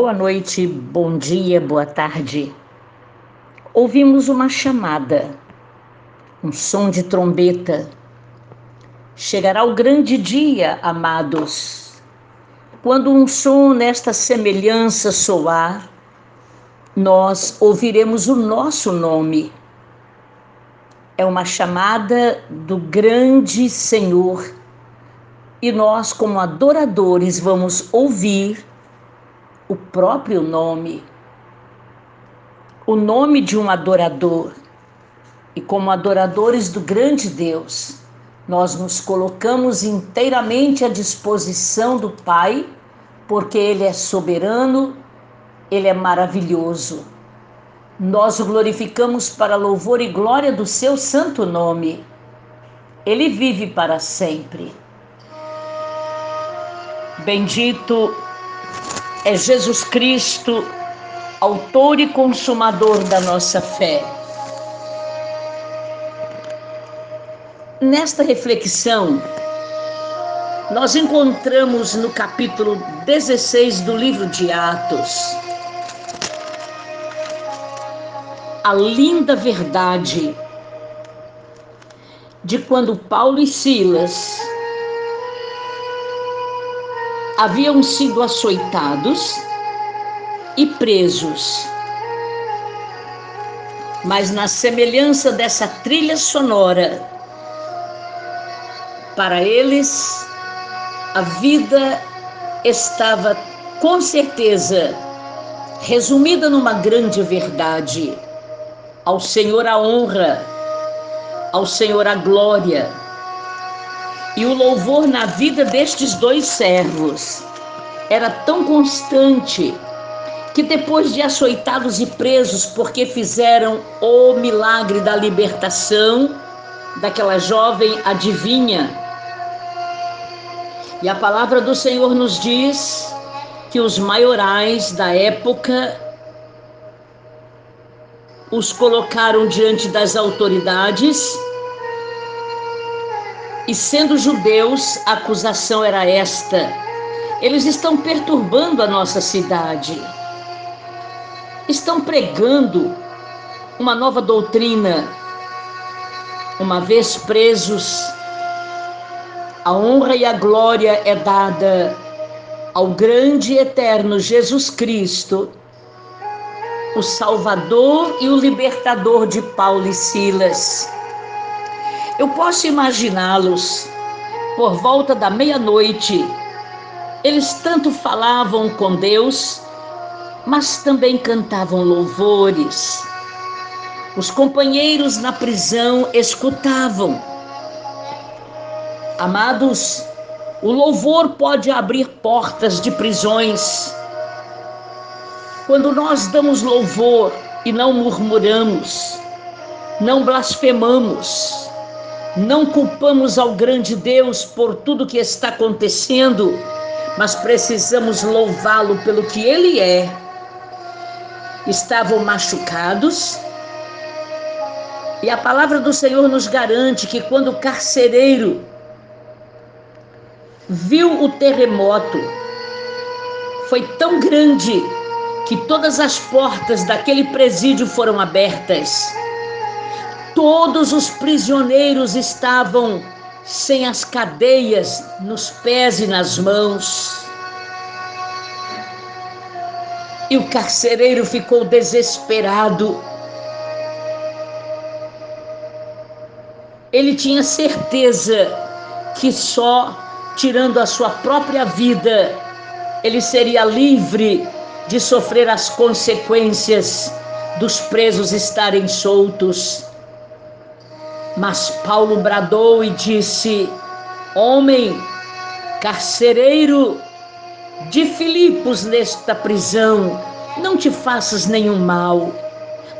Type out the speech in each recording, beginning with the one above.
Boa noite, bom dia, boa tarde. Ouvimos uma chamada, um som de trombeta. Chegará o grande dia, amados. Quando um som nesta semelhança soar, nós ouviremos o nosso nome. É uma chamada do grande Senhor e nós, como adoradores, vamos ouvir o próprio nome, o nome de um adorador. E como adoradores do grande Deus, nós nos colocamos inteiramente à disposição do Pai, porque Ele é soberano, Ele é maravilhoso. Nós o glorificamos para louvor e glória do seu santo nome. Ele vive para sempre. Bendito é Jesus Cristo, autor e consumador da nossa fé. Nesta reflexão, nós encontramos no capítulo 16 do livro de Atos a linda verdade de quando Paulo e Silas haviam sido açoitados e presos. Mas na semelhança dessa trilha sonora, para eles a vida estava com certeza resumida numa grande verdade. Ao Senhor a honra, ao Senhor a glória e o louvor na vida destes dois servos era tão constante que depois de açoitados e presos porque fizeram o milagre da libertação daquela jovem adivinha, e a palavra do Senhor nos diz que os maiorais da época os colocaram diante das autoridades e sendo judeus, a acusação era esta: eles estão perturbando a nossa cidade, estão pregando uma nova doutrina. Uma vez presos, a honra e a glória é dada ao grande e eterno Jesus Cristo, o Salvador e o libertador de Paulo e Silas. Eu posso imaginá-los por volta da meia-noite. Eles tanto falavam com Deus, mas também cantavam louvores. Os companheiros na prisão escutavam. Amados, o louvor pode abrir portas de prisões. Quando nós damos louvor e não murmuramos, não blasfemamos, não culpamos ao grande Deus por tudo que está acontecendo, mas precisamos louvá-lo pelo que ele é. Estavam machucados, e a palavra do Senhor nos garante que quando o carcereiro viu o terremoto, foi tão grande que todas as portas daquele presídio foram abertas Todos os prisioneiros estavam sem as cadeias nos pés e nas mãos. E o carcereiro ficou desesperado. Ele tinha certeza que só tirando a sua própria vida ele seria livre de sofrer as consequências dos presos estarem soltos. Mas Paulo bradou e disse: Homem, carcereiro de Filipos nesta prisão, não te faças nenhum mal.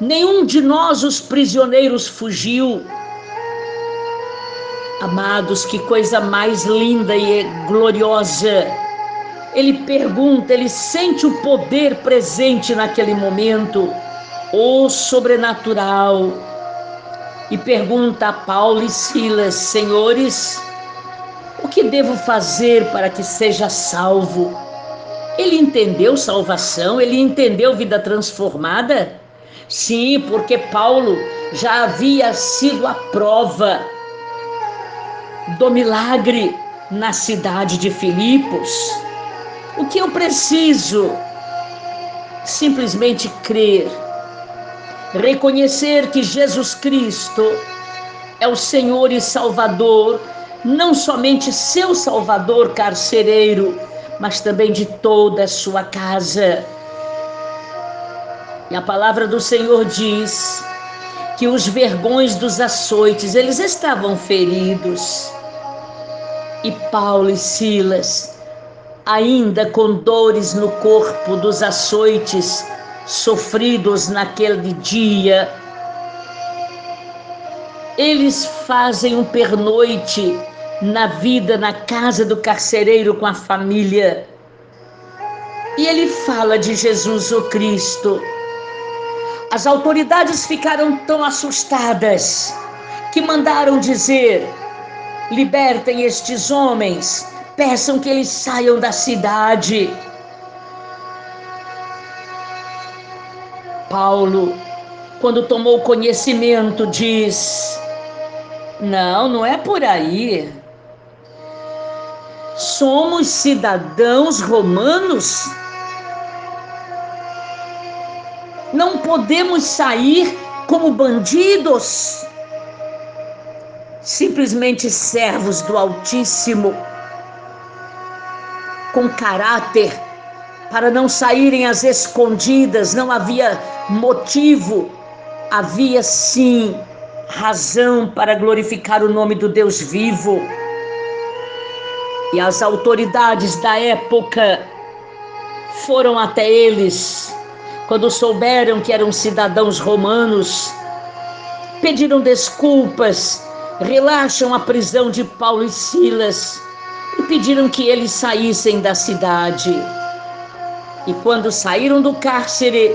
Nenhum de nós, os prisioneiros, fugiu. Amados, que coisa mais linda e gloriosa. Ele pergunta, ele sente o poder presente naquele momento, o sobrenatural e pergunta a Paulo e Silas: Senhores, o que devo fazer para que seja salvo? Ele entendeu salvação, ele entendeu vida transformada. Sim, porque Paulo já havia sido a prova do milagre na cidade de Filipos. O que eu preciso? Simplesmente crer, reconhecer que Jesus Cristo é o Senhor e Salvador, não somente seu Salvador carcereiro, mas também de toda a sua casa. E a palavra do Senhor diz que os vergões dos açoites, eles estavam feridos. E Paulo e Silas, ainda com dores no corpo dos açoites sofridos naquele dia, eles fazem um pernoite na vida, na casa do carcereiro com a família. E ele fala de Jesus o Cristo. As autoridades ficaram tão assustadas que mandaram dizer: libertem estes homens, peçam que eles saiam da cidade. Paulo, quando tomou conhecimento, diz: Não, não é por aí somos cidadãos romanos? Não podemos sair como bandidos, simplesmente servos do Altíssimo, com caráter, para não saírem às escondidas, não havia motivo, havia sim razão para glorificar o nome do Deus vivo. E as autoridades da época foram até eles quando souberam que eram cidadãos romanos, pediram desculpas, relaxam a prisão de Paulo e Silas e pediram que eles saíssem da cidade. E quando saíram do cárcere,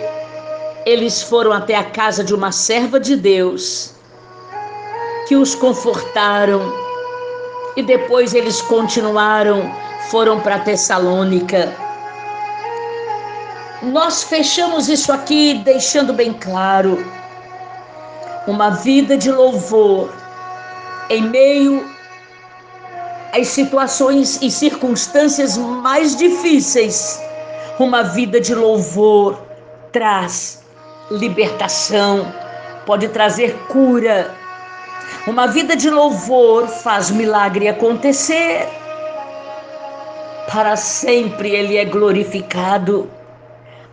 eles foram até a casa de uma serva de Deus, que os confortaram e depois eles continuaram, foram para Tessalônica. Nós fechamos isso aqui deixando bem claro uma vida de louvor em meio às situações e circunstâncias mais difíceis. Uma vida de louvor traz libertação, pode trazer cura, uma vida de louvor faz milagre acontecer. Para sempre Ele é glorificado.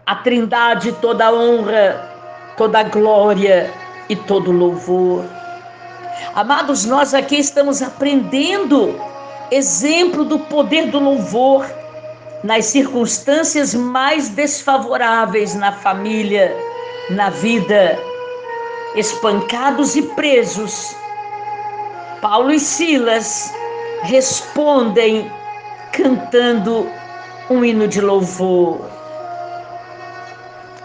A Trindade, toda honra, toda glória e todo louvor. Amados, nós aqui estamos aprendendo exemplo do poder do louvor nas circunstâncias mais desfavoráveis na família, na vida, espancados e presos Paulo e Silas respondem cantando um hino de louvor.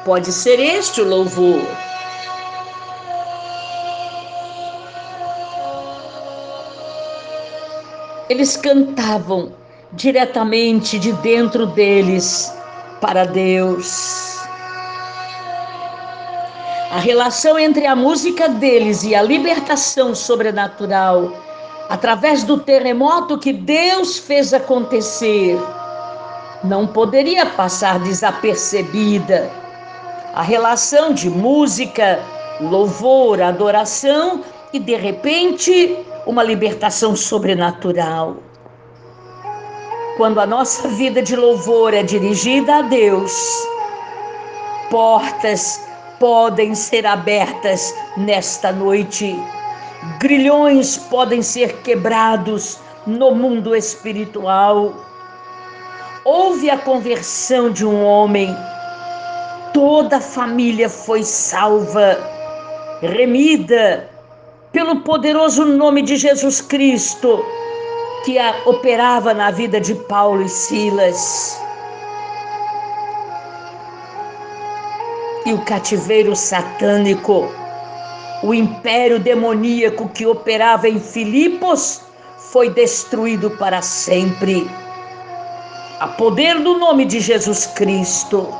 Pode ser este o louvor. Eles cantavam diretamente de dentro deles para Deus. A relação entre a música deles e a libertação sobrenatural, através do terremoto que Deus fez acontecer, não poderia passar desapercebida. A relação de música, louvor, adoração e, de repente, uma libertação sobrenatural. Quando a nossa vida de louvor é dirigida a Deus, portas podem ser abertas nesta noite. Grilhões podem ser quebrados no mundo espiritual. Houve a conversão de um homem, toda a família foi salva, remida pelo poderoso nome de Jesus Cristo, que operava na vida de Paulo e Silas. e o cativeiro satânico, o império demoníaco que operava em Filipos, foi destruído para sempre. a poder do nome de Jesus Cristo.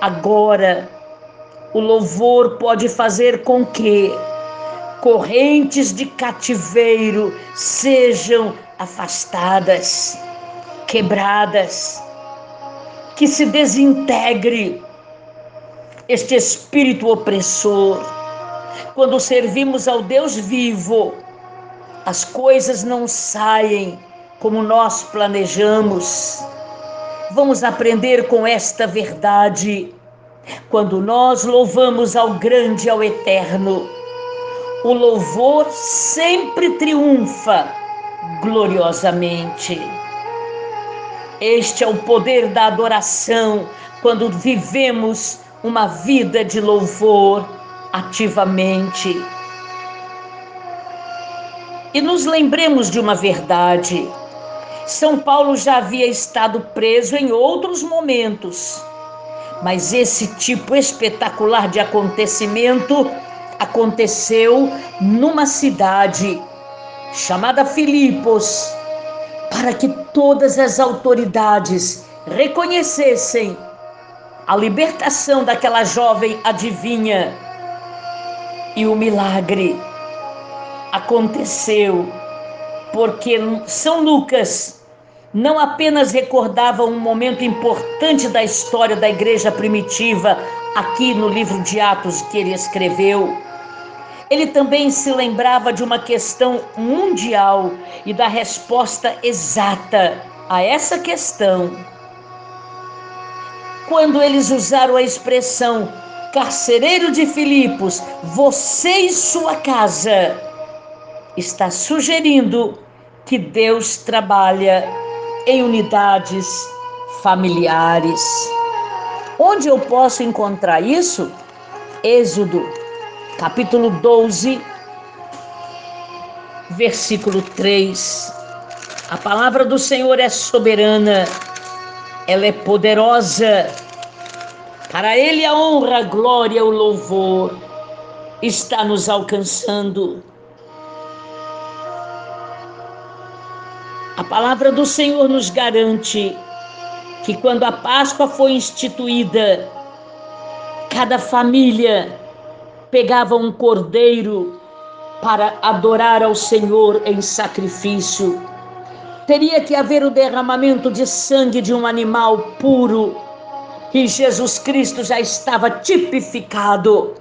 Agora, o louvor pode fazer com que correntes de cativeiro sejam afastadas, quebradas, que se desintegre este espírito opressor. Quando servimos ao Deus vivo, as coisas não saem como nós planejamos. Vamos aprender com esta verdade. Quando nós louvamos ao grande, ao eterno, o louvor sempre triunfa gloriosamente. Este é o poder da adoração quando vivemos uma vida de louvor ativamente. E nos lembremos de uma verdade: São Paulo já havia estado preso em outros momentos, mas esse tipo espetacular de acontecimento aconteceu numa cidade chamada Filipos para que todas as autoridades reconhecessem a libertação daquela jovem adivinha. E o milagre aconteceu porque São Lucas não apenas recordava um momento importante da história da igreja primitiva, aqui no livro de Atos que ele escreveu, ele também se lembrava de uma questão mundial e da resposta exata a essa questão. Quando eles usaram a expressão carcereiro de Filipos, você e sua casa, está sugerindo que Deus trabalha em unidades familiares. Onde eu posso encontrar isso? Êxodo capítulo 12, versículo 3. A palavra do Senhor é soberana, ela é poderosa. Para Ele a honra, a glória, o louvor está nos alcançando. A palavra do Senhor nos garante que quando a Páscoa foi instituída, cada família pegava um cordeiro para adorar ao Senhor em sacrifício. Teria que haver o derramamento de sangue de um animal puro. E Jesus Cristo já estava tipificado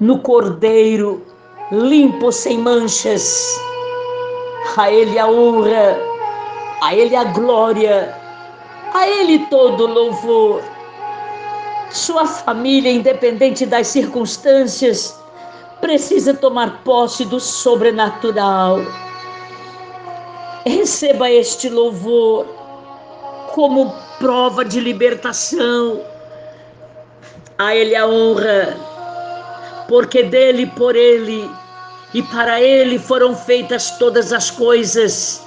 no cordeiro, limpo, sem manchas. A Ele a honra, a Ele a glória, a Ele todo louvor sua família, independente das circunstâncias, precisa tomar posse do sobrenatural. Receba este louvor como prova de libertação. A Ele a honra, porque dele, por Ele e para Ele foram feitas todas as coisas,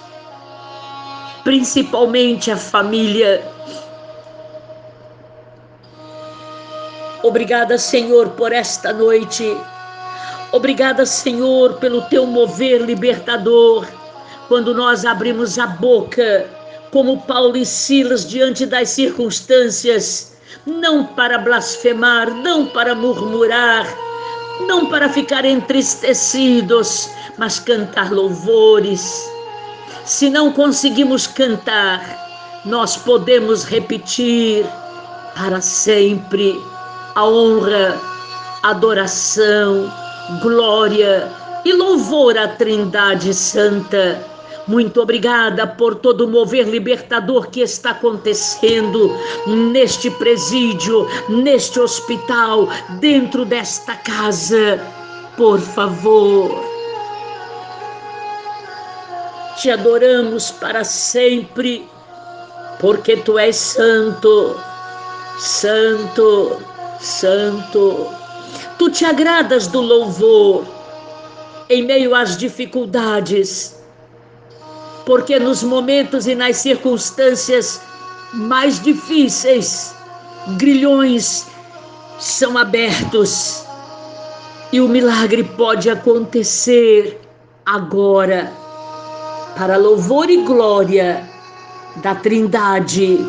principalmente a família Obrigada, Senhor, por esta noite. Obrigada, Senhor, pelo teu mover libertador. Quando nós abrimos a boca, como Paulo e Silas, diante das circunstâncias, não para blasfemar, não para murmurar, não para ficar entristecidos, mas cantar louvores. Se não conseguimos cantar, nós podemos repetir para sempre a honra, adoração, glória e louvor à Trindade Santa. Muito obrigada por todo o mover libertador que está acontecendo neste presídio, neste hospital, dentro desta casa. Por favor. Te adoramos para sempre, porque tu és santo, santo Santo, tu te agradas do louvor em meio às dificuldades, porque nos momentos e nas circunstâncias mais difíceis, grilhões são abertos e o milagre pode acontecer agora, para louvor e glória da Trindade.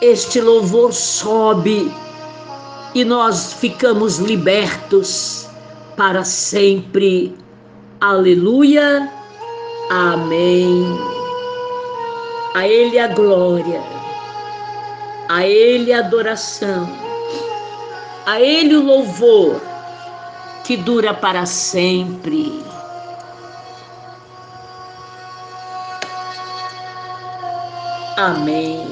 Este louvor sobe e nós ficamos libertos para sempre. Aleluia. Amém. A Ele a glória, a Ele a adoração, a Ele o louvor que dura para sempre. Amém.